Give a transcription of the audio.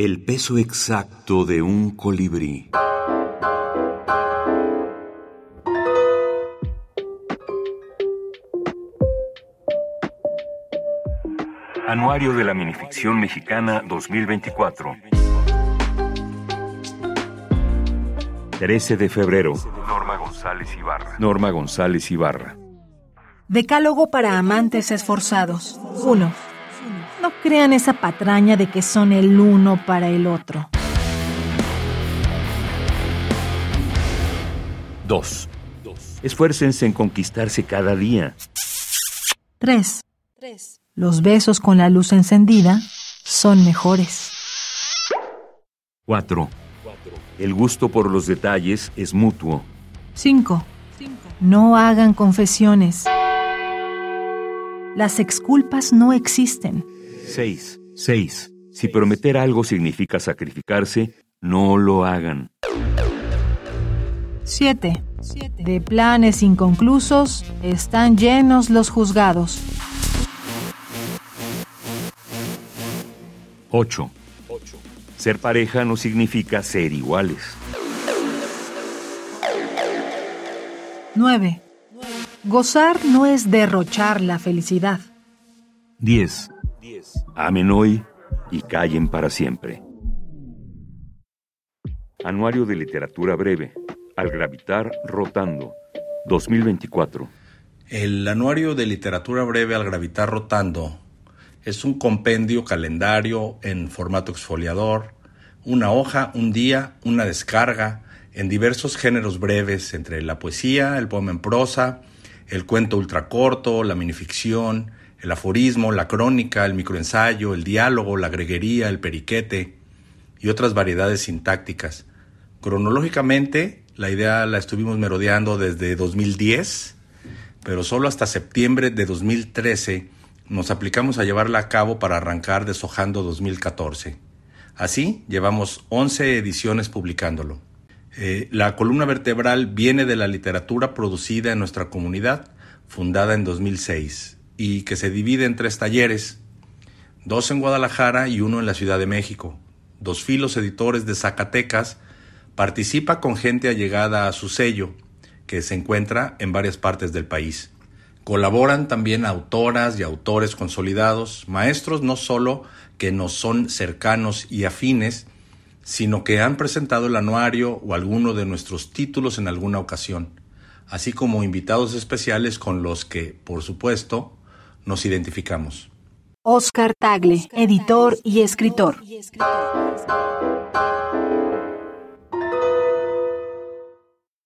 El peso exacto de un colibrí. Anuario de la Minificción Mexicana 2024. 13 de febrero. Norma González Ibarra. Norma González Ibarra. Decálogo para amantes esforzados. 1. No crean esa patraña de que son el uno para el otro. 2. Esfuércense en conquistarse cada día. 3. Los besos con la luz encendida son mejores. 4. El gusto por los detalles es mutuo. 5. No hagan confesiones. Las exculpas no existen. 6. 6. Si prometer algo significa sacrificarse, no lo hagan. 7. De planes inconclusos están llenos los juzgados. 8. Ser pareja no significa ser iguales. 9. Gozar no es derrochar la felicidad. 10. Amen hoy y callen para siempre. Anuario de Literatura Breve. Al gravitar rotando. 2024. El Anuario de Literatura Breve al gravitar rotando es un compendio calendario en formato exfoliador, una hoja, un día, una descarga, en diversos géneros breves, entre la poesía, el poema en prosa, el cuento ultracorto, la minificción, el aforismo, la crónica, el microensayo, el diálogo, la greguería, el periquete y otras variedades sintácticas. Cronológicamente, la idea la estuvimos merodeando desde 2010, pero solo hasta septiembre de 2013 nos aplicamos a llevarla a cabo para arrancar deshojando 2014. Así, llevamos 11 ediciones publicándolo. Eh, la columna vertebral viene de la literatura producida en nuestra comunidad, fundada en 2006, y que se divide en tres talleres, dos en Guadalajara y uno en la Ciudad de México. Dos filos editores de Zacatecas participa con gente allegada a su sello, que se encuentra en varias partes del país. Colaboran también autoras y autores consolidados, maestros no solo que nos son cercanos y afines, sino que han presentado el anuario o alguno de nuestros títulos en alguna ocasión, así como invitados especiales con los que, por supuesto, nos identificamos. Oscar Tagle, editor y escritor.